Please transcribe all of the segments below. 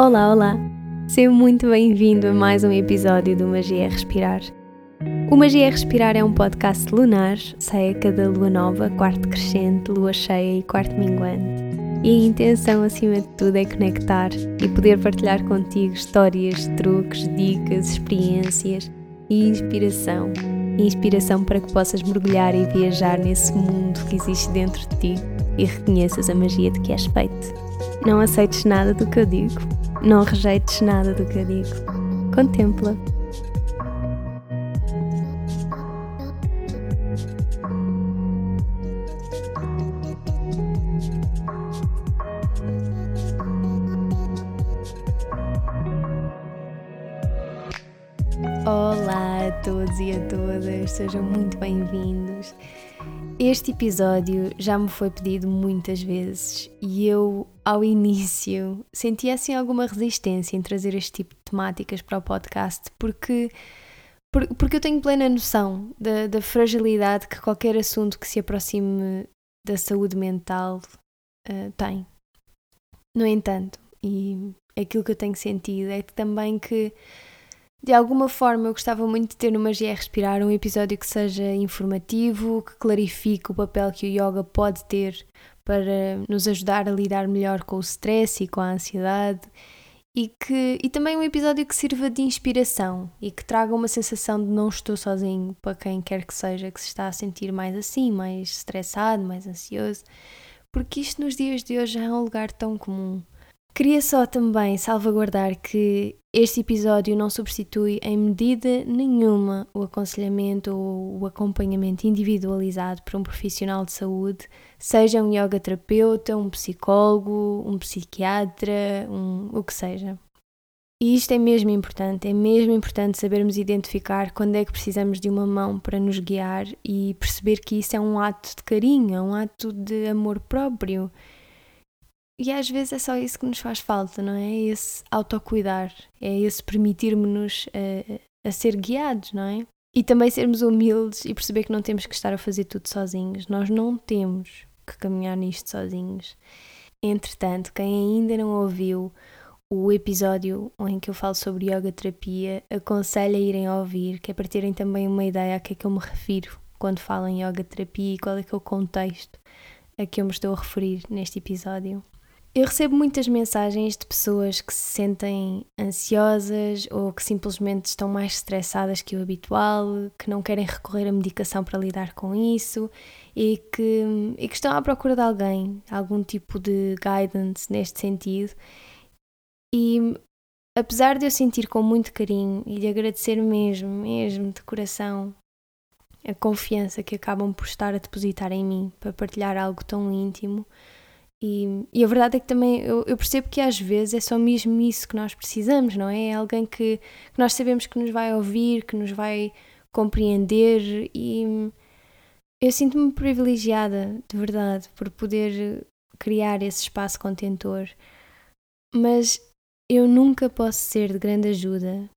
Olá, olá! Seja muito bem-vindo a mais um episódio do Magia Respirar. O Magia Respirar é um podcast lunar, sai a cada lua nova, quarto crescente, lua cheia e quarto minguante. E a intenção, acima de tudo, é conectar e poder partilhar contigo histórias, truques, dicas, experiências e inspiração. Inspiração para que possas mergulhar e viajar nesse mundo que existe dentro de ti e reconheças a magia de que és feito. Não aceites nada do que eu digo, não rejeites nada do que eu digo. Contempla. Este episódio já me foi pedido muitas vezes e eu, ao início, sentia assim alguma resistência em trazer este tipo de temáticas para o podcast porque, porque eu tenho plena noção da, da fragilidade que qualquer assunto que se aproxime da saúde mental uh, tem. No entanto, e aquilo que eu tenho sentido é que também que de alguma forma, eu gostava muito de ter no Magia Respirar um episódio que seja informativo, que clarifique o papel que o yoga pode ter para nos ajudar a lidar melhor com o stress e com a ansiedade. E, que, e também um episódio que sirva de inspiração e que traga uma sensação de não estou sozinho para quem quer que seja que se está a sentir mais assim, mais estressado, mais ansioso, porque isto nos dias de hoje é um lugar tão comum. Queria só também salvaguardar que este episódio não substitui em medida nenhuma o aconselhamento ou o acompanhamento individualizado por um profissional de saúde, seja um yoga terapeuta, um psicólogo, um psiquiatra, um, o que seja. E isto é mesmo importante, é mesmo importante sabermos identificar quando é que precisamos de uma mão para nos guiar e perceber que isso é um ato de carinho, é um ato de amor próprio e às vezes é só isso que nos faz falta, não é? Esse autocuidar, é esse permitir-nos a, eh, a ser guiados, não é? E também sermos humildes e perceber que não temos que estar a fazer tudo sozinhos. Nós não temos que caminhar nisto sozinhos. Entretanto, quem ainda não ouviu o episódio em que eu falo sobre yoga terapia, aconselho a irem ouvir, que é para terem também uma ideia a que é que eu me refiro quando falo em yoga terapia e qual é que é o contexto a que eu me estou a referir neste episódio. Eu recebo muitas mensagens de pessoas que se sentem ansiosas ou que simplesmente estão mais estressadas que o habitual, que não querem recorrer à medicação para lidar com isso e que, e que estão à procura de alguém, algum tipo de guidance neste sentido. E apesar de eu sentir com muito carinho e de agradecer mesmo, mesmo de coração, a confiança que acabam por estar a depositar em mim para partilhar algo tão íntimo e, e, a verdade é que também eu, eu, percebo que às vezes é só mesmo isso que nós precisamos, não é? É alguém que, que nós sabemos que nos vai ouvir, que nos vai compreender e eu sinto-me privilegiada, de verdade, por poder criar esse espaço contentor. Mas eu nunca posso ser de grande ajuda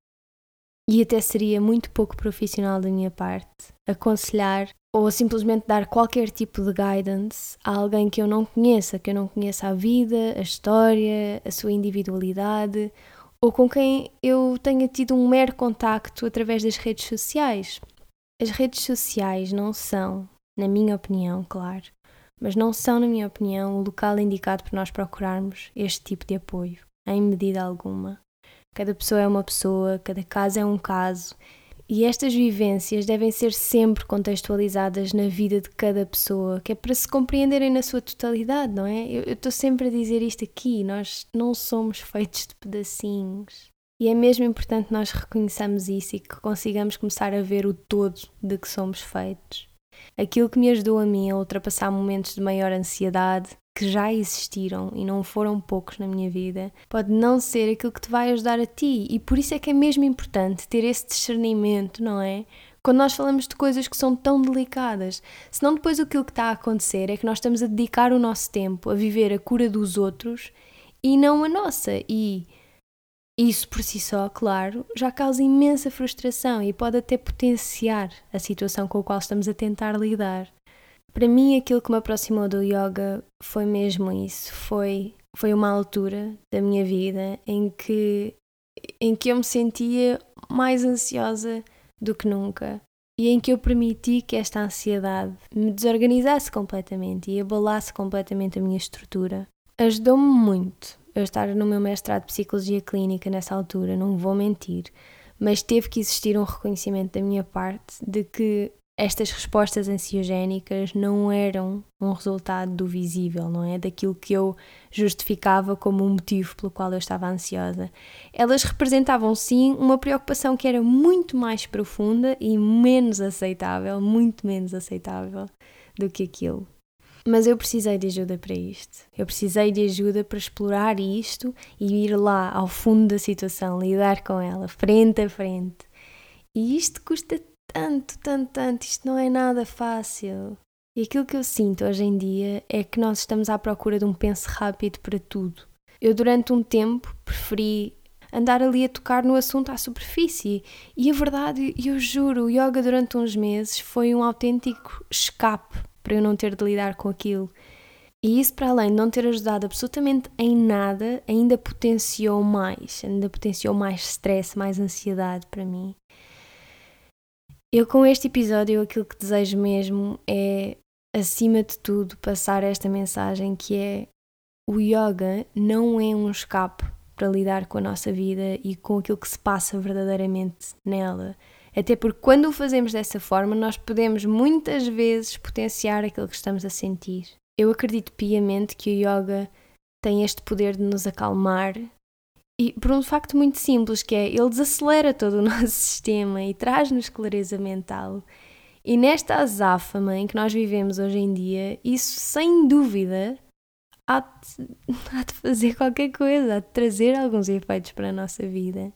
e até seria muito pouco profissional da minha parte aconselhar ou simplesmente dar qualquer tipo de guidance a alguém que eu não conheça, que eu não conheça a vida, a história, a sua individualidade, ou com quem eu tenha tido um mero contacto através das redes sociais. As redes sociais não são, na minha opinião, claro, mas não são, na minha opinião, o local indicado para nós procurarmos este tipo de apoio, em medida alguma. Cada pessoa é uma pessoa, cada caso é um caso e estas vivências devem ser sempre contextualizadas na vida de cada pessoa, que é para se compreenderem na sua totalidade, não é? Eu estou sempre a dizer isto aqui, nós não somos feitos de pedacinhos. E é mesmo importante nós reconheçamos isso e que consigamos começar a ver o todo de que somos feitos. Aquilo que me ajudou a mim a ultrapassar momentos de maior ansiedade, que já existiram e não foram poucos na minha vida, pode não ser aquilo que te vai ajudar a ti. E por isso é que é mesmo importante ter esse discernimento, não é? Quando nós falamos de coisas que são tão delicadas, senão depois aquilo que está a acontecer é que nós estamos a dedicar o nosso tempo a viver a cura dos outros e não a nossa. E isso por si só, claro, já causa imensa frustração e pode até potenciar a situação com a qual estamos a tentar lidar. Para mim, aquilo que me aproximou do yoga foi mesmo isso. Foi, foi uma altura da minha vida em que, em que eu me sentia mais ansiosa do que nunca e em que eu permiti que esta ansiedade me desorganizasse completamente e abalasse completamente a minha estrutura. Ajudou-me muito eu estar no meu mestrado de Psicologia Clínica nessa altura, não vou mentir, mas teve que existir um reconhecimento da minha parte de que estas respostas ansiogénicas não eram um resultado do visível, não é? Daquilo que eu justificava como um motivo pelo qual eu estava ansiosa. Elas representavam sim uma preocupação que era muito mais profunda e menos aceitável, muito menos aceitável do que aquilo. Mas eu precisei de ajuda para isto. Eu precisei de ajuda para explorar isto e ir lá ao fundo da situação, lidar com ela, frente a frente. E isto custa tanto, tanto, tanto, isto não é nada fácil. E aquilo que eu sinto hoje em dia é que nós estamos à procura de um penso rápido para tudo. Eu, durante um tempo, preferi andar ali a tocar no assunto à superfície. E a verdade, eu juro, o yoga durante uns meses foi um autêntico escape para eu não ter de lidar com aquilo. E isso, para além de não ter ajudado absolutamente em nada, ainda potenciou mais, ainda potenciou mais stress, mais ansiedade para mim. Eu, com este episódio, aquilo que desejo mesmo é, acima de tudo, passar esta mensagem que é o yoga não é um escape para lidar com a nossa vida e com aquilo que se passa verdadeiramente nela. Até porque quando o fazemos dessa forma, nós podemos muitas vezes potenciar aquilo que estamos a sentir. Eu acredito piamente que o yoga tem este poder de nos acalmar, e por um facto muito simples, que é ele desacelera todo o nosso sistema e traz-nos clareza mental. E nesta azáfama em que nós vivemos hoje em dia, isso sem dúvida há de, há de fazer qualquer coisa, há de trazer alguns efeitos para a nossa vida.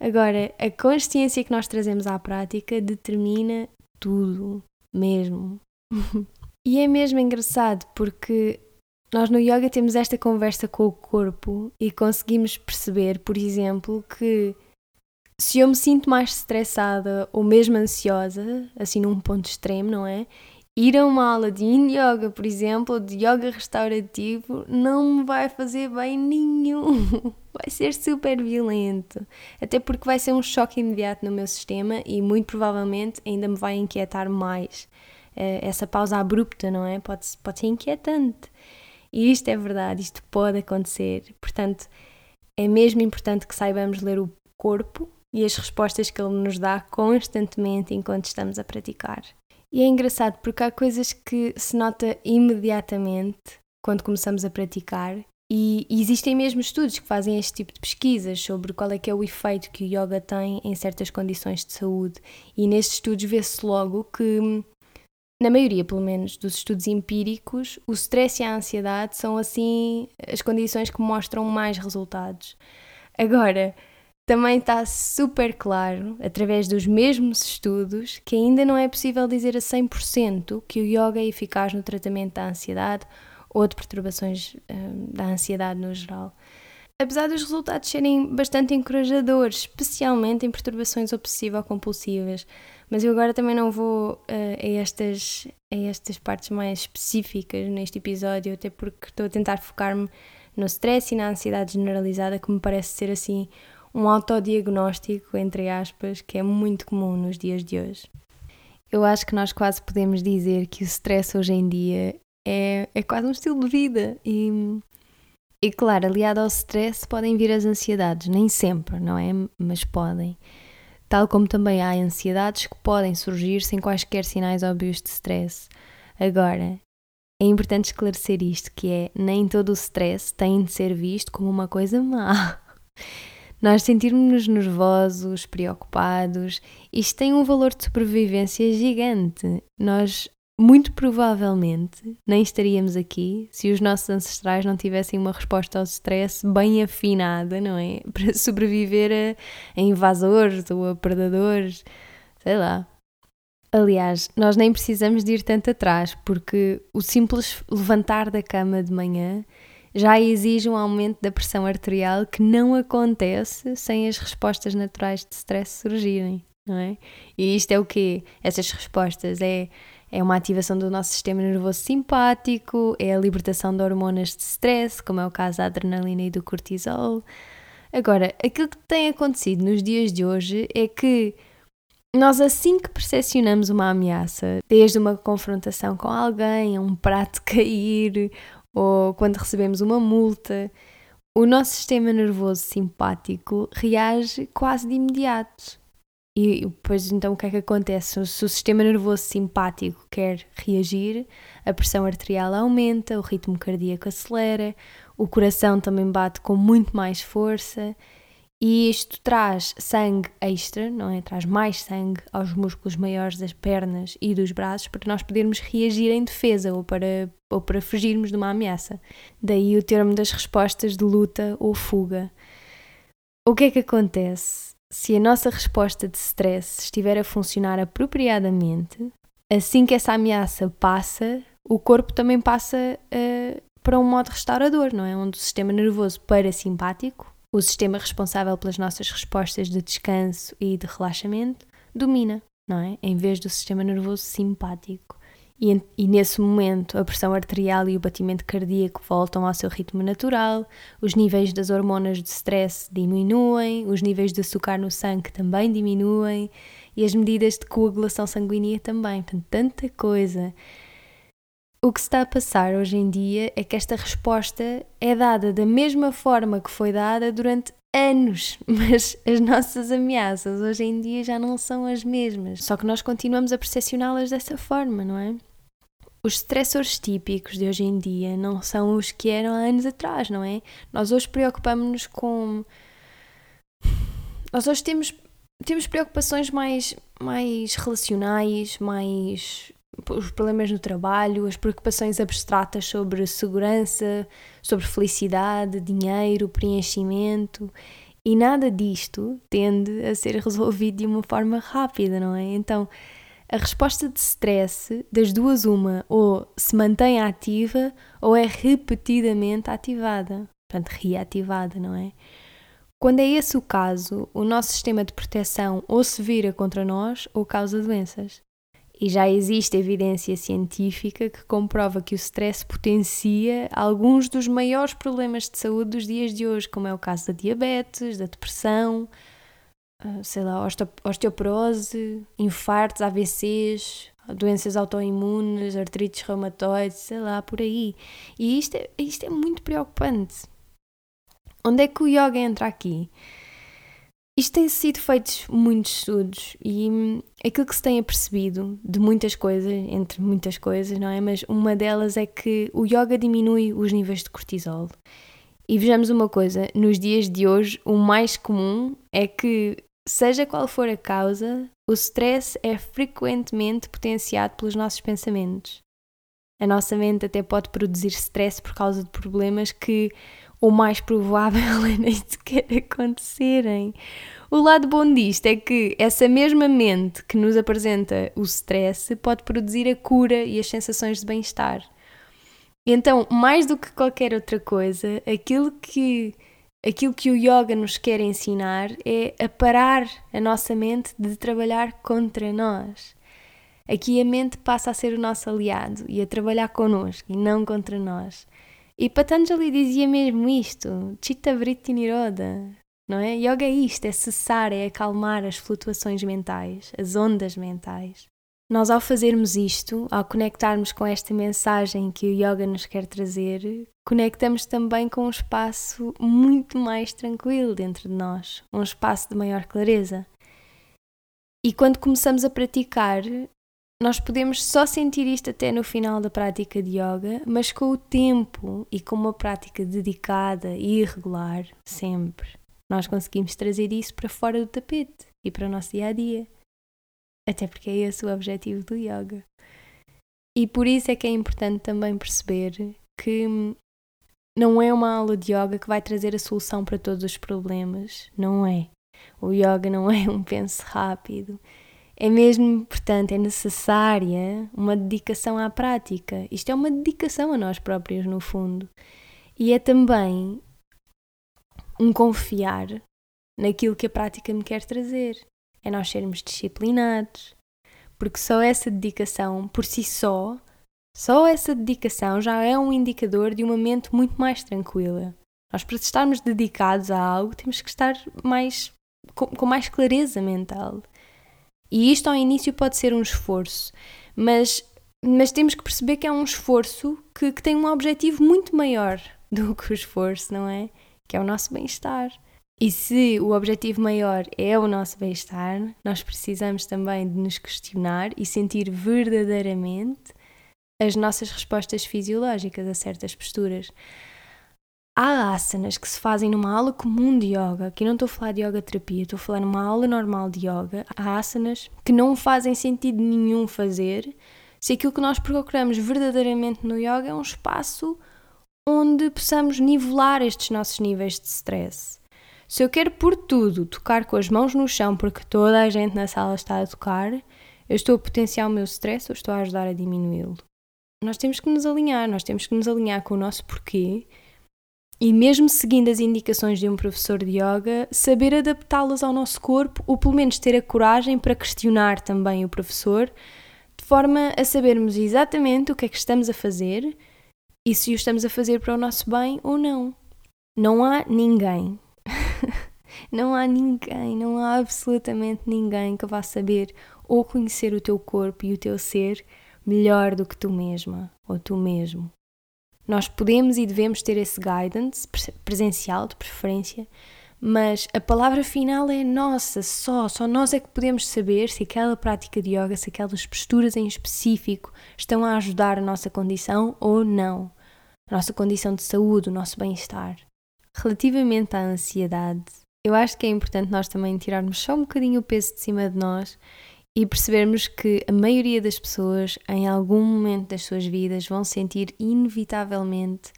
Agora, a consciência que nós trazemos à prática determina tudo, mesmo. e é mesmo engraçado porque nós no yoga temos esta conversa com o corpo e conseguimos perceber, por exemplo, que se eu me sinto mais estressada ou mesmo ansiosa, assim num ponto extremo, não é? Ir a uma aula de yin yoga, por exemplo, de yoga restaurativo, não me vai fazer bem nenhum. Vai ser super violento. Até porque vai ser um choque imediato no meu sistema e muito provavelmente ainda me vai inquietar mais. Eh, essa pausa abrupta, não é? Pode, pode ser inquietante. E isto é verdade, isto pode acontecer. Portanto, é mesmo importante que saibamos ler o corpo e as respostas que ele nos dá constantemente enquanto estamos a praticar. E é engraçado porque há coisas que se nota imediatamente quando começamos a praticar e, existem mesmo estudos que fazem este tipo de pesquisas sobre qual é que é o efeito que o yoga tem em certas condições de saúde. E nestes estudos vê-se logo que na maioria, pelo menos, dos estudos empíricos, o stress e a ansiedade são assim as condições que mostram mais resultados. Agora, também está super claro, através dos mesmos estudos, que ainda não é possível dizer a 100% que o yoga é eficaz no tratamento da ansiedade ou de perturbações hum, da ansiedade no geral. Apesar dos resultados serem bastante encorajadores, especialmente em perturbações obsessivo-compulsivas, mas eu agora também não vou uh, a, estas, a estas partes mais específicas neste episódio, até porque estou a tentar focar-me no stress e na ansiedade generalizada, que me parece ser assim um autodiagnóstico, entre aspas, que é muito comum nos dias de hoje. Eu acho que nós quase podemos dizer que o stress hoje em dia é, é quase um estilo de vida e e claro, aliado ao stress podem vir as ansiedades, nem sempre, não é? Mas podem. Tal como também há ansiedades que podem surgir sem quaisquer sinais óbvios de stress. Agora, é importante esclarecer isto, que é nem todo o stress tem de ser visto como uma coisa má. Nós sentirmos-nos nervosos, preocupados, isto tem um valor de sobrevivência gigante. Nós muito provavelmente nem estaríamos aqui se os nossos ancestrais não tivessem uma resposta ao stress bem afinada, não é? Para sobreviver a, a invasores ou a predadores, sei lá. Aliás, nós nem precisamos de ir tanto atrás, porque o simples levantar da cama de manhã já exige um aumento da pressão arterial que não acontece sem as respostas naturais de stress surgirem, não é? E isto é o quê? Essas respostas é É uma ativação do nosso sistema nervoso simpático, é a libertação de hormonas de stress, como é o caso da adrenalina e do cortisol. Agora, aquilo que tem acontecido nos dias de hoje é que nós, assim que percepcionamos uma ameaça, desde uma confrontação com alguém, um prato cair, ou quando recebemos uma multa, o nosso sistema nervoso simpático reage quase de imediato. E depois, então, o que é que acontece? Se o sistema nervoso simpático quer reagir, a pressão arterial aumenta, o ritmo cardíaco acelera, o coração também bate com muito mais força e isto traz sangue extra, não é? Traz mais sangue aos músculos maiores das pernas e dos braços para nós podermos reagir em defesa ou para, ou para fugirmos de uma ameaça. Daí o termo das respostas de luta ou fuga. O que é que acontece? Se a nossa resposta de stress estiver a funcionar apropriadamente, assim que essa ameaça passa, o corpo também passa uh, para um modo restaurador, não é? Onde o sistema nervoso parasimpático o sistema responsável pelas nossas respostas de descanso e de relaxamento domina, não é? Em vez do sistema nervoso simpático. E, e, nesse momento a pressão arterial e o batimento cardíaco voltam ao seu ritmo natural, os níveis das hormonas de stress diminuem, os níveis de açúcar no sangue também diminuem e as medidas de coagulação sanguínea também. Portanto, tanta coisa o que se está a passar hoje em dia é que esta resposta é dada da mesma forma que foi dada durante anos, mas as nossas ameaças hoje em dia já não são as mesmas. Só que nós continuamos a percepcioná-las dessa forma, não é? Os stressores típicos de hoje em dia não são os que eram há anos atrás, não é? Nós hoje preocupamos-nos com. Nós hoje temos, temos preocupações mais, mais relacionais, mais os problemas no trabalho, as preocupações abstratas sobre segurança, sobre felicidade, dinheiro, preenchimento. E nada disto tende a ser resolvido de uma forma rápida, não é? Então, a resposta de stress, das duas, uma, ou se mantém ativa ou é repetidamente ativada, portanto, reativada, não é? Quando é esse o caso, o nosso sistema de proteção ou se vira contra nós ou causa doenças. E já existe evidência científica que comprova que o stress potencia alguns dos maiores problemas de saúde dos dias de hoje, como é o caso da diabetes, da depressão, ah, sei lá, osteoporose, infartos, AVCs, doenças autoimunes, artrites reumatoides, sei lá, por aí. E isto é, isto é muito preocupante. Onde é que o yoga entra aqui? Isto tem sido feitos muitos estudos e hum, aquilo que se tem apercebido de muitas coisas, entre muitas coisas, não é? Mas uma delas é que o yoga diminui os níveis de cortisol. E vejamos uma coisa, nos dias de hoje o mais comum é que, seja qual for a causa, o stress é frequentemente potenciado pelos nossos pensamentos. A nossa mente até pode produzir stress por causa de problemas que o mais provável é nem sequer acontecerem. O lado bom disto é que essa mesma mente que nos apresenta o stress pode produzir a cura e as sensações de bem-estar. Então, mais do que qualquer outra coisa, aquilo que aquilo que o yoga nos quer ensinar é a parar a nossa mente de trabalhar contra nós. Aqui a mente passa a ser o nosso aliado e a trabalhar connosco e não contra nós. E Patanjali dizia mesmo isto, Chitta Vritti Niroda, não é? Yoga é isto, é cessar, é acalmar as flutuações mentais, as ondas mentais. Nós, ao fazermos isto, ao conectarmos com esta mensagem que o yoga nos quer trazer, conectamos também com um espaço muito mais tranquilo dentro de nós, um espaço de maior clareza. E quando começamos a praticar, nós podemos só sentir isto até no final da prática de yoga, mas com o tempo e com uma prática dedicada e regular, sempre, nós conseguimos trazer isso para fora do tapete e para o nosso dia a dia. Até porque é esse o objetivo do yoga. E por isso é que é importante também perceber que não é uma aula de yoga que vai trazer a solução para todos os problemas. Não é. O yoga não é um penso rápido é mesmo, portanto, é necessária uma dedicação à prática. Isto é uma dedicação a nós próprios, no fundo. E é também um confiar naquilo que a prática me quer trazer. É nós sermos disciplinados. porque só essa dedicação, por si só, só essa dedicação já é um indicador de uma mente muito mais tranquila. Nós, para estarmos dedicados a algo, temos que estar mais com, com mais clareza mental. E isto ao início pode ser um esforço, mas, mas temos que perceber que é um esforço que, que tem um objetivo muito maior do que o esforço, não é? Que é o nosso bem-estar. E se o objetivo maior é o nosso bem-estar, nós precisamos também de nos questionar e sentir verdadeiramente as nossas respostas fisiológicas a certas posturas. Há asanas que se fazem numa aula comum de yoga, aqui não estou a falar de yoga terapia, estou a falar numa aula normal de yoga. Há asanas que não fazem sentido nenhum fazer se aquilo que nós procuramos verdadeiramente no yoga é um espaço onde possamos nivelar estes nossos níveis de stress. Se eu quero por tudo tocar com as mãos no chão porque toda a gente na sala está a tocar, eu estou a potenciar o meu stress ou estou a ajudar a diminuí-lo? Nós temos que nos alinhar, nós temos que nos alinhar com o nosso porquê e mesmo seguindo as indicações de um professor de yoga, saber adaptá-las ao nosso corpo ou pelo menos ter a coragem para questionar também o professor, de forma a sabermos exatamente o que é que estamos a fazer e se o estamos a fazer para o nosso bem ou não. Não há ninguém, não há ninguém, não há absolutamente ninguém que vá saber ou conhecer o teu corpo e o teu ser melhor do que tu mesma ou tu mesmo. Nós podemos e devemos ter esse guidance presencial, de preferência, mas a palavra final é nossa, só. Só nós é que podemos saber se aquela prática de yoga, se aquelas posturas em específico estão a ajudar a nossa condição ou não. A nossa condição de saúde, o nosso bem-estar. Relativamente à ansiedade, eu acho que é importante nós também tirarmos só um bocadinho o peso de cima de nós e percebermos que a maioria das pessoas, em algum momento das suas vidas, vão sentir inevitavelmente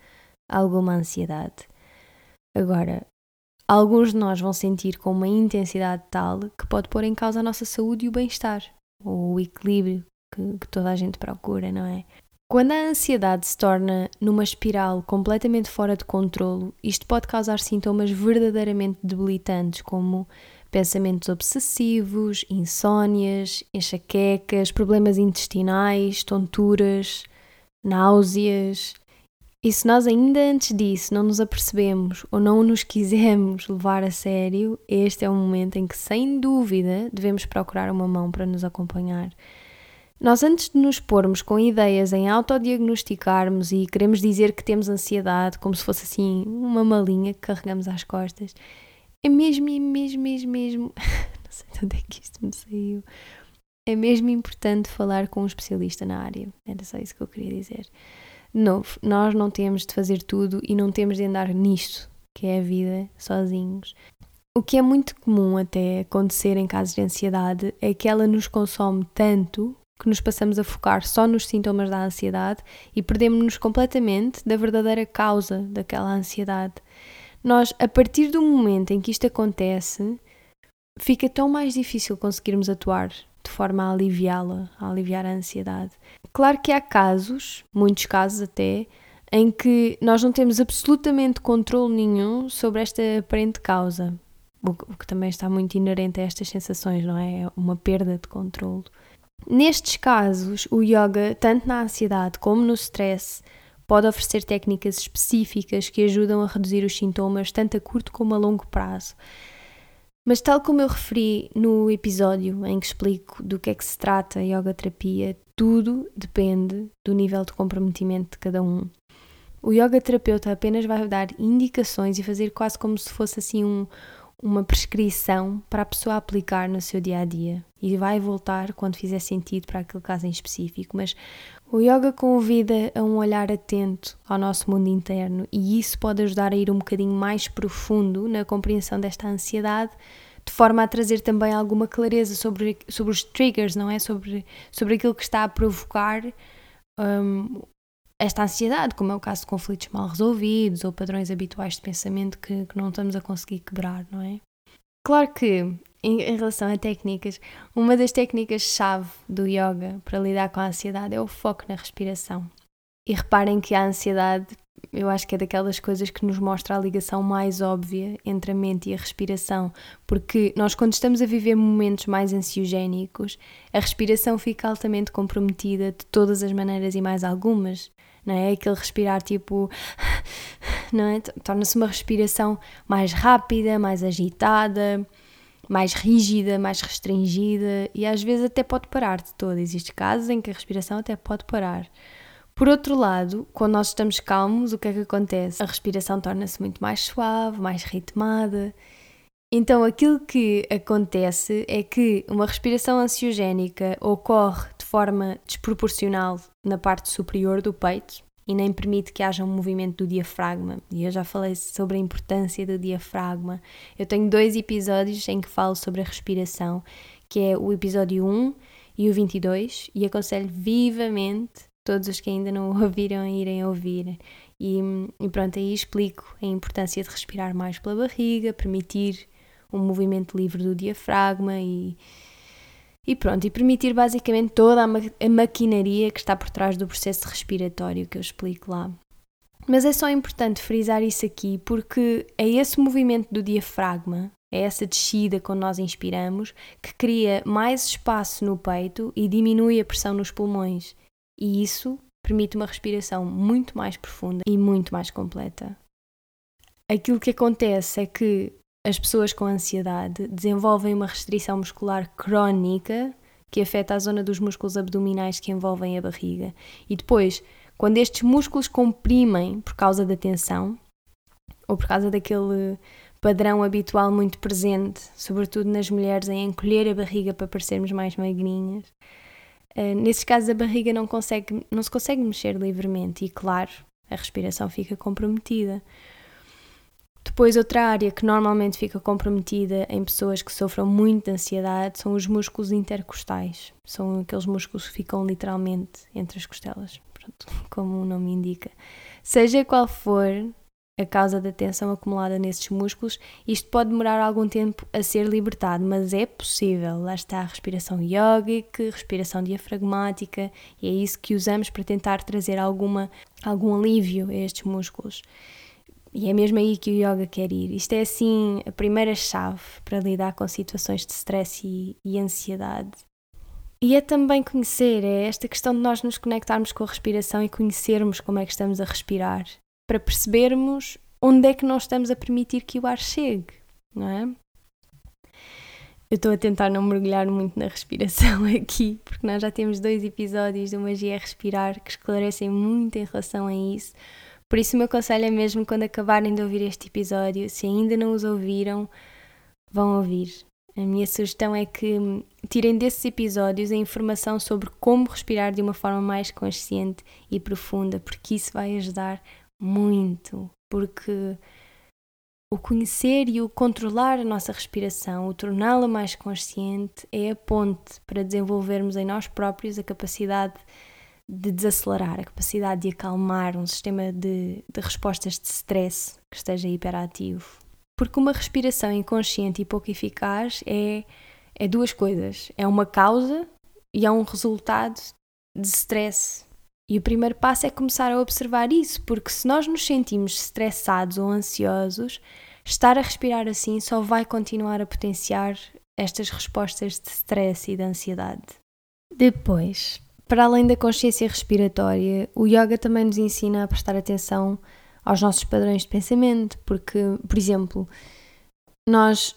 alguma ansiedade. Agora, alguns de nós vão sentir com uma intensidade tal que pode pôr em causa a nossa saúde e o bem-estar, ou o equilíbrio que, que toda a gente procura, não é? Quando a ansiedade se torna numa espiral completamente fora de controlo, isto pode causar sintomas verdadeiramente debilitantes, como pensamentos obsessivos, insónias, enxaquecas, problemas intestinais, tonturas, náuseas. E se nós ainda antes disso não nos apercebemos ou não nos quisermos levar a sério, este é o momento em que, sem dúvida, devemos procurar uma mão para nos acompanhar. Nós, antes de nos pormos com ideias em autodiagnosticarmos e queremos dizer que temos ansiedade, como se fosse assim uma malinha que carregamos às costas, é mesmo, é mesmo, mesmo, mesmo. Não sei de onde é que isto me saiu. É mesmo importante falar com um especialista na área. Era só isso que eu queria dizer. De novo, nós não temos de fazer tudo e não temos de andar nisto, que é a vida, sozinhos. O que é muito comum até acontecer em casos de ansiedade é que ela nos consome tanto que nos passamos a focar só nos sintomas da ansiedade e perdemos-nos completamente da verdadeira causa daquela ansiedade. Nós, a partir do momento em que isto acontece, fica tão mais difícil conseguirmos atuar de forma a aliviá-la, a aliviar a ansiedade. Claro que há casos, muitos casos até, em que nós não temos absolutamente controle nenhum sobre esta aparente causa, o que também está muito inerente a estas sensações, não é? é uma perda de controle. Nestes casos, o yoga, tanto na ansiedade como no stress, pode oferecer técnicas específicas que ajudam a reduzir os sintomas tanto a curto como a longo prazo. Mas, tal como eu referi no episódio em que explico do que é que se trata a yoga terapia, tudo depende do nível de comprometimento de cada um. O yoga terapeuta apenas vai dar indicações e fazer quase como se fosse assim um, uma prescrição para a pessoa aplicar no seu dia a dia e vai voltar quando fizer sentido para aquele caso em específico. Mas o yoga convida a um olhar atento ao nosso mundo interno e isso pode ajudar a ir um bocadinho mais profundo na compreensão desta ansiedade, de forma a trazer também alguma clareza sobre, sobre os triggers, não é? Sobre, sobre aquilo que está a provocar um, esta ansiedade, como é o caso de conflitos mal resolvidos ou padrões habituais de pensamento que, que não estamos a conseguir quebrar, não é? Claro que, em, em relação a técnicas, uma das técnicas-chave do yoga para lidar com a ansiedade é o foco na respiração. E reparem que a ansiedade eu acho que é daquelas coisas que nos mostra a ligação mais óbvia entre a mente e a respiração, porque nós, quando estamos a viver momentos mais ansiogénicos, a respiração fica altamente comprometida de todas as maneiras e mais algumas. Não é? Aquele respirar tipo. Não é? Torna-se uma respiração mais rápida, mais agitada, mais rígida, mais restringida e às vezes até pode parar de todo. Existem casos em que a respiração até pode parar. Por outro lado, quando nós estamos calmos, o que é que acontece? A respiração torna-se muito mais suave, mais ritmada. Então, aquilo que acontece é que uma respiração ansiogénica ocorre de forma desproporcional na parte superior do peito e nem permite que haja um movimento do diafragma. E eu já falei sobre a importância do diafragma. Eu tenho dois episódios em que falo sobre a respiração, que é o episódio 1 e o 22, e aconselho vivamente todos os que ainda não ouviram a irem ouvir. E, e pronto, aí explico a importância de respirar mais pela barriga, permitir um movimento livre do diafragma e, e pronto, e permitir basicamente toda a, ma a maquinaria que está por trás do processo respiratório que eu explico lá. Mas é só importante frisar isso aqui porque é esse movimento do diafragma, é essa descida quando nós inspiramos, que cria mais espaço no peito e diminui a pressão nos pulmões e isso permite uma respiração muito mais profunda e muito mais completa. Aquilo que acontece é que as pessoas com ansiedade desenvolvem uma restrição muscular crónica que afeta a zona dos músculos abdominais que envolvem a barriga. E depois, quando estes músculos comprimem por causa da tensão ou por causa daquele padrão habitual muito presente, sobretudo nas mulheres, em encolher a barriga para parecermos mais magrinhas, Uh, nesses casos a barriga não, consegue, não se consegue mexer livremente e, claro, a respiração fica comprometida. Depois, outra área que normalmente fica comprometida em pessoas que sofram muito de ansiedade são os músculos intercostais. São aqueles músculos que ficam literalmente entre as costelas, pronto, como o nome indica. Seja qual for a causa da tensão acumulada nesses músculos, isto pode demorar algum tempo a ser libertado, mas é possível. Lá está a respiração yógica, respiração diafragmática, e é isso que usamos para tentar trazer alguma, algum alívio a estes músculos. E é mesmo aí que o yoga quer ir. Isto é assim a primeira chave para lidar com situações de stress e, e ansiedade. E é também conhecer, é esta questão de nós nos conectarmos com a respiração e conhecermos como é que estamos a respirar para percebermos onde é que nós estamos a permitir que o ar chegue, não é? Eu estou a tentar não mergulhar muito na respiração aqui, porque nós já temos dois episódios do Magia Respirar que esclarecem muito em relação a isso. Por isso, o meu conselho é mesmo quando acabarem de ouvir este episódio, se ainda não os ouviram, vão ouvir. A minha sugestão é que tirem desses episódios a informação sobre como respirar de uma forma mais consciente e profunda, porque isso vai ajudar muito, porque o conhecer e o controlar a nossa respiração, o torná-la mais consciente, é a ponte para desenvolvermos em nós próprios a capacidade de desacelerar, a capacidade de acalmar um sistema de, de respostas de stress que esteja hiperativo. Porque uma respiração inconsciente e pouco eficaz é, é duas coisas: é uma causa e é um resultado de stress e o primeiro passo é começar a observar isso, porque se nós nos sentimos estressados ou ansiosos, estar a respirar assim só vai continuar a potenciar estas respostas de stress e de ansiedade. Depois, para além da consciência respiratória, o yoga também nos ensina a prestar atenção aos nossos padrões de pensamento, porque, por exemplo, nós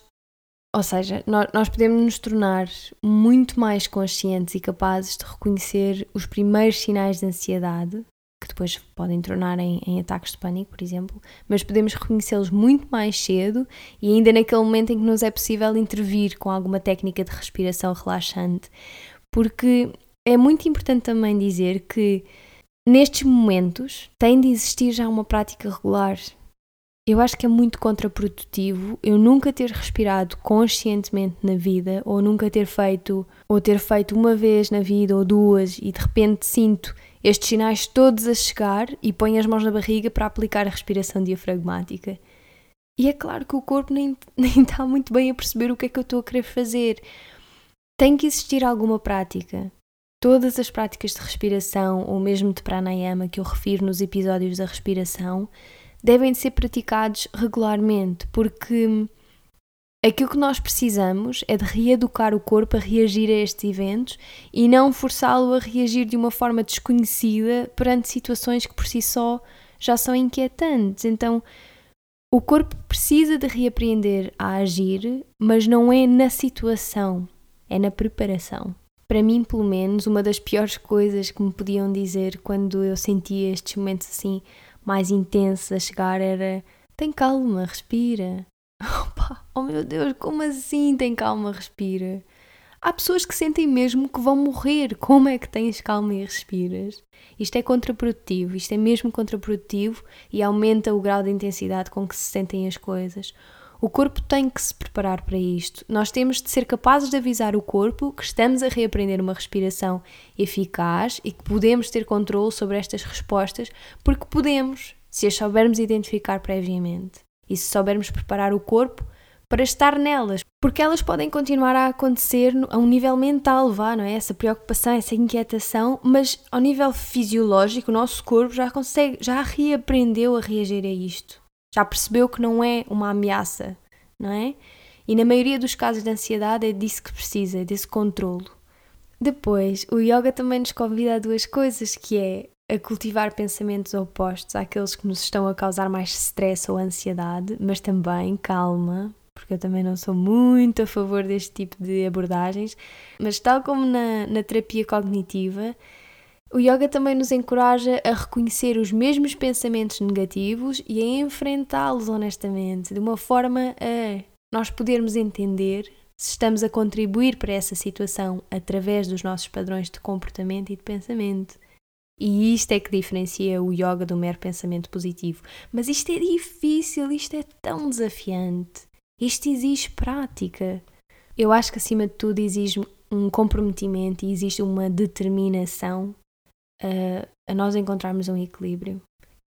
ou seja, nós, nós podemos nos tornar muito mais conscientes e capazes de reconhecer os primeiros sinais de ansiedade, que depois podem tornar em, em ataques de pânico, por exemplo, mas podemos reconhecê-los muito mais cedo e ainda naquele momento em que nos é possível intervir com alguma técnica de respiração relaxante. Porque é muito importante também dizer que nestes momentos tem de existir já uma prática regular eu acho que é muito contraprodutivo eu nunca ter respirado conscientemente na vida, ou nunca ter feito, ou ter feito uma vez na vida ou duas e de repente sinto estes sinais todos a chegar e ponho as mãos na barriga para aplicar a respiração diafragmática. E é claro que o corpo nem, nem está muito bem a perceber o que é que eu estou a querer fazer. Tem que existir alguma prática. Todas as práticas de respiração ou mesmo de pranayama que eu refiro nos episódios da respiração devem de ser praticados regularmente, porque aquilo que nós precisamos é de reeducar o corpo a reagir a estes eventos e não forçá-lo a reagir de uma forma desconhecida perante situações que por si só já são inquietantes. Então, o corpo precisa de reaprender a agir, mas não é na situação, é na preparação. Para mim, pelo menos, uma das piores coisas que me podiam dizer quando eu sentia estes momentos assim mais intensos a chegar era: tem calma, respira. Opa, oh meu Deus, como assim tem calma, respira? Há pessoas que sentem mesmo que vão morrer. Como é que tens calma e respiras? Isto é contraprodutivo, isto é mesmo contraprodutivo e aumenta o grau de intensidade com que se sentem as coisas. O corpo tem que se preparar para isto. Nós temos de ser capazes de avisar o corpo que estamos a reaprender uma respiração eficaz e que podemos ter controle sobre estas respostas, porque podemos, se as soubermos identificar previamente. E se soubermos preparar o corpo para estar nelas, porque elas podem continuar a acontecer a um nível mental, vá, não é? Essa preocupação, essa inquietação, mas ao nível fisiológico, o nosso corpo já consegue, já reaprendeu a reagir a isto. Já percebeu que não é uma ameaça, não é? E na maioria dos casos de ansiedade é disso que precisa, é desse controlo. Depois, o yoga também nos convida a duas coisas, que é a cultivar pensamentos opostos àqueles que nos estão a causar mais stress ou ansiedade, mas também calma, porque eu também não sou muito a favor deste tipo de abordagens, mas tal como na, na terapia cognitiva, o yoga também nos encoraja a reconhecer os mesmos pensamentos negativos e a enfrentá-los honestamente, de uma forma a nós podermos entender se estamos a contribuir para essa situação através dos nossos padrões de comportamento e de pensamento. E isto é que diferencia o yoga do mero pensamento positivo. Mas isto é difícil, isto é tão desafiante. Isto exige prática. Eu acho que acima de tudo exige um comprometimento e existe uma determinação a, a nós encontrarmos um equilíbrio.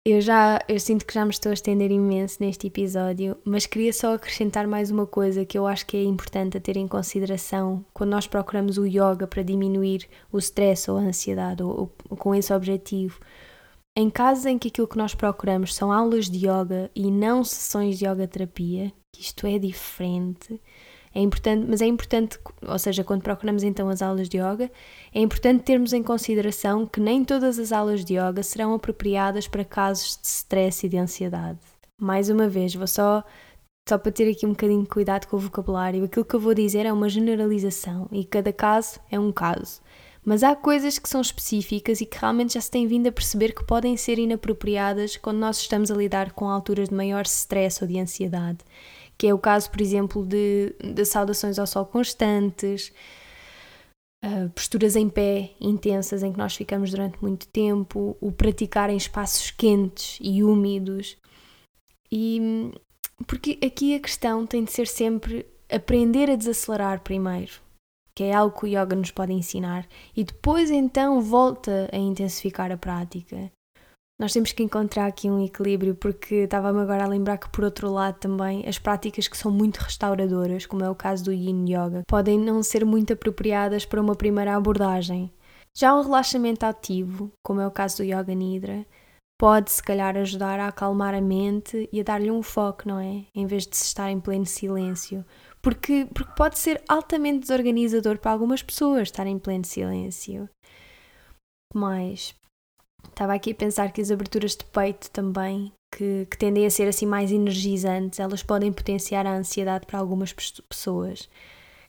Eu já eu sinto que já me estou a estender imenso neste episódio, mas queria só acrescentar mais uma coisa que eu acho que é importante a ter em consideração quando nós procuramos o yoga para diminuir o stress ou a ansiedade ou, ou com esse objetivo. Em casos em que aquilo que nós procuramos são aulas de yoga e não sessões de yoga terapia, que isto é diferente, é importante, mas é importante, ou seja, quando procuramos então as aulas de yoga, é importante termos em consideração que nem todas as aulas de yoga serão apropriadas para casos de stress e de ansiedade. Mais uma vez, vou só só para ter aqui um bocadinho de cuidado com o vocabulário, aquilo que eu vou dizer é uma generalização e cada caso é um caso. Mas há coisas que são específicas e que realmente já se tem vindo a perceber que podem ser inapropriadas quando nós estamos a lidar com alturas de maior stress ou de ansiedade que é o caso, por exemplo, de, de saudações ao sol constantes, uh, posturas em pé intensas em que nós ficamos durante muito tempo, o praticar em espaços quentes e úmidos. E porque aqui a questão tem de ser sempre aprender a desacelerar primeiro, que é algo que o yoga nos pode ensinar, e depois então volta a intensificar a prática. Nós temos que encontrar aqui um equilíbrio, porque estava-me agora a lembrar que, por outro lado, também as práticas que são muito restauradoras, como é o caso do Yin Yoga, podem não ser muito apropriadas para uma primeira abordagem. Já um relaxamento ativo, como é o caso do Yoga Nidra, pode se calhar ajudar a acalmar a mente e a dar-lhe um foco, não é? Em vez de se estar em pleno silêncio. Porque, porque pode ser altamente desorganizador para algumas pessoas estar em pleno silêncio. Mais, Estava aqui a pensar que as aberturas de peito também, que, que, tendem a ser assim mais energizantes, elas podem potenciar a ansiedade para algumas pessoas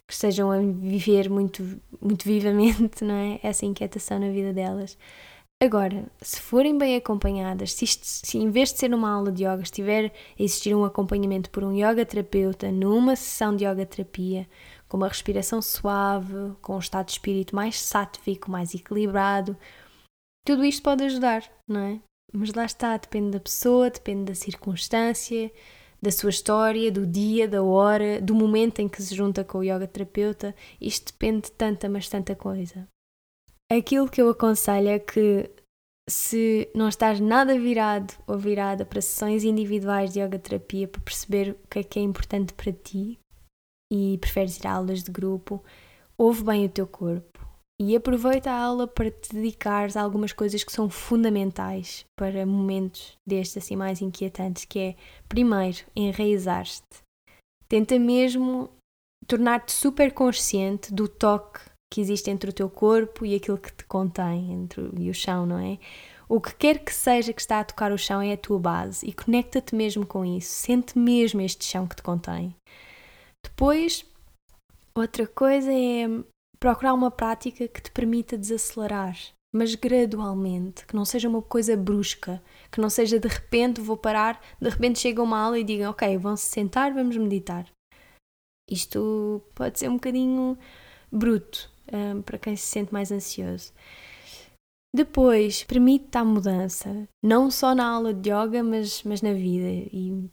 que estejam a viver muito, muito vivamente não é? essa inquietação na vida delas. Agora, se forem bem acompanhadas, se, isto, se em vez de ser uma aula de yoga estiver a existir um acompanhamento por um yoga terapeuta numa sessão de yoga terapia, com uma respiração suave, com um estado de espírito mais sátvico, mais equilibrado, tudo isto pode ajudar, não é? Mas lá está, depende da pessoa, depende da circunstância, da sua história, do dia, da hora, do momento em que se junta com o yoga terapeuta. Isto depende de tanta, mas tanta coisa. Aquilo que eu aconselho é que se não estás nada virado ou virada para sessões individuais de yoga terapia para perceber o que é que é importante para ti e preferes ir a aulas de grupo, ouve bem o teu corpo E aproveita a aula para te dedicares a algumas coisas que são fundamentais para momentos destes assim mais inquietantes, que é, primeiro, enraizar-te. Tenta mesmo tornar-te super consciente do toque que existe entre o teu corpo e aquilo que te contém, entre e o chão, não é? O que quer que seja que está a tocar o chão é a tua base e conecta-te mesmo com isso. Sente mesmo este chão que te contém. Depois, outra coisa é procurar uma prática que te permita desacelerar, mas gradualmente, que não seja uma coisa brusca, que não seja de repente vou parar, de repente chega uma aula e digam, ok, vão se sentar, vamos meditar. Isto pode ser um bocadinho bruto um, para quem se sente mais ansioso. Depois, permite-te a mudança, não só na aula de yoga, mas, mas na vida. E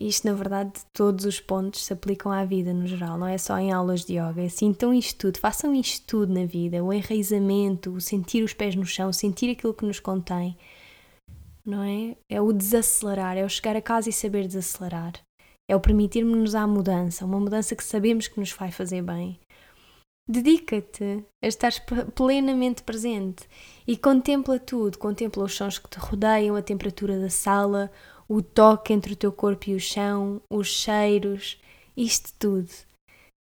isto, na verdade, todos os pontos se aplicam à vida no geral, não é só em aulas de yoga. Assim, então, isto tudo, façam isto tudo na vida: o enraizamento, o sentir os pés no chão, sentir aquilo que nos contém, não é? É o desacelerar, é o chegar a casa e saber desacelerar. É o permitirmos-nos à mudança, uma mudança que sabemos que nos vai fazer bem. Dedica-te a estar plenamente presente e contempla tudo. Contempla os sons que te rodeiam, a temperatura da sala, o toque entre o teu corpo e o chão, os cheiros, isto tudo.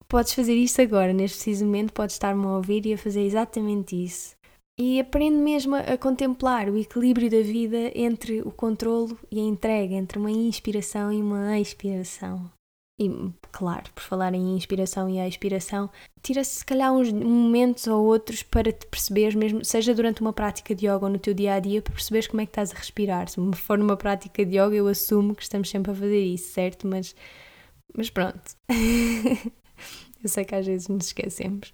Podes fazer isto agora, neste preciso momento, podes estar-me a ouvir e a fazer exatamente isso. E aprende mesmo a, a contemplar o equilíbrio da vida entre o controlo e a entrega, entre uma inspiração e uma expiração. E, claro, por falar em inspiração e expiração, tira-se se calhar uns momentos ou outros para te perceberes, mesmo seja durante uma prática de yoga ou no teu dia a dia, para perceberes como é que estás a respirar. Se for numa prática de yoga, eu assumo que estamos sempre a fazer isso, certo? Mas, mas pronto. eu sei que às vezes nos esquecemos.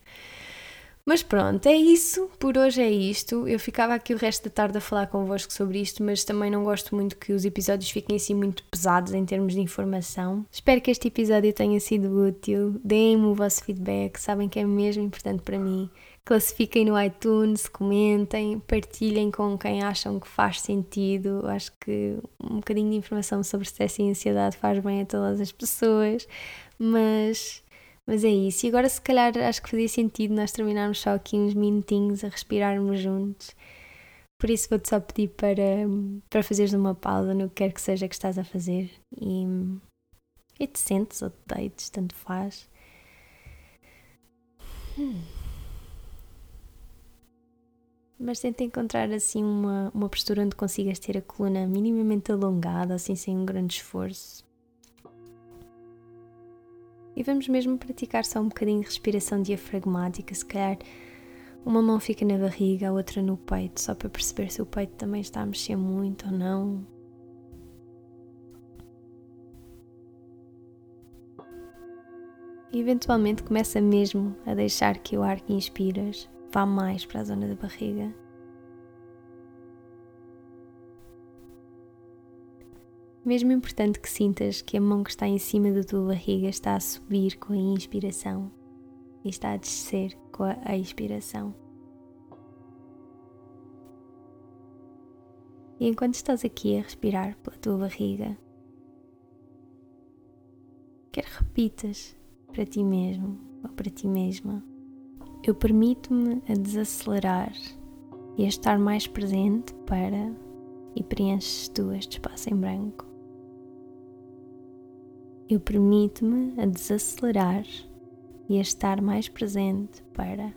Mas pronto, é isso. Por hoje é isto. Eu ficava aqui o resto da tarde a falar convosco sobre isto, mas também não gosto muito que os episódios fiquem assim muito pesados em termos de informação. Espero que este episódio tenha sido útil. Deem-me o vosso feedback, sabem que é mesmo importante para mim. Classifiquem no iTunes, comentem, partilhem com quem acham que faz sentido. Acho que um bocadinho de informação sobre stress e ansiedade faz bem a todas as pessoas, mas mas é isso. E agora, se calhar, acho que fazia sentido nós terminarmos só aqui uns minutinhos a respirarmos juntos. Por isso, vou-te só pedir para, para fazeres uma pausa no que quer que seja que estás a fazer e, e te sentes ou te deites, tanto faz. Hum. Mas tenta encontrar assim uma, uma postura onde consigas ter a coluna minimamente alongada, assim sem um grande esforço. E vamos mesmo praticar só um bocadinho de respiração diafragmática, se calhar uma mão fica na barriga, a outra no peito, só para perceber se o peito também está a mexer muito ou não. E eventualmente começa mesmo a deixar que o ar que inspiras vá mais para a zona da barriga. Mesmo importante que sintas que a mão que está em cima da tua barriga está a subir com a inspiração e está a descer com a expiração. E enquanto estás aqui a respirar pela tua barriga, quero repitas para ti mesmo ou para ti mesma. Eu permito-me a desacelerar e a estar mais presente para e preenches tu este espaço em branco eu permito-me a desacelerar e a estar mais presente para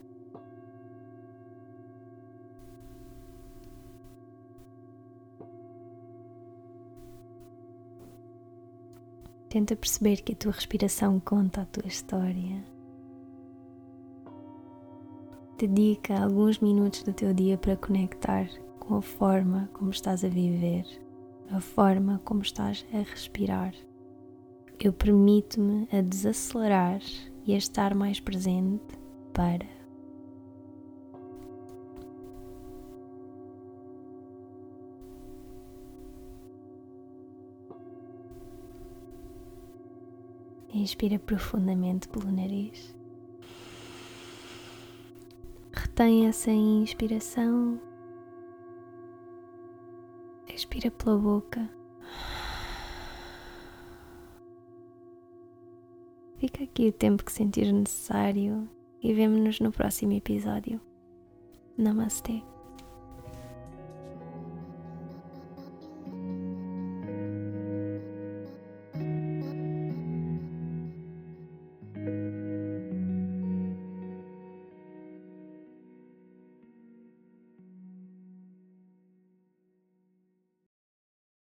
Tenta perceber que a tua respiração conta a tua história. Dedica alguns minutos do teu dia para conectar com a forma como estás a viver, a forma como estás a respirar eu permito-me a desacelerar e a estar mais presente para Inspira profundamente pelo nariz. Retém essa inspiração. Expira pela boca. Fica aqui o tempo que sentir necessário e vemo-nos no próximo episódio. Namastê.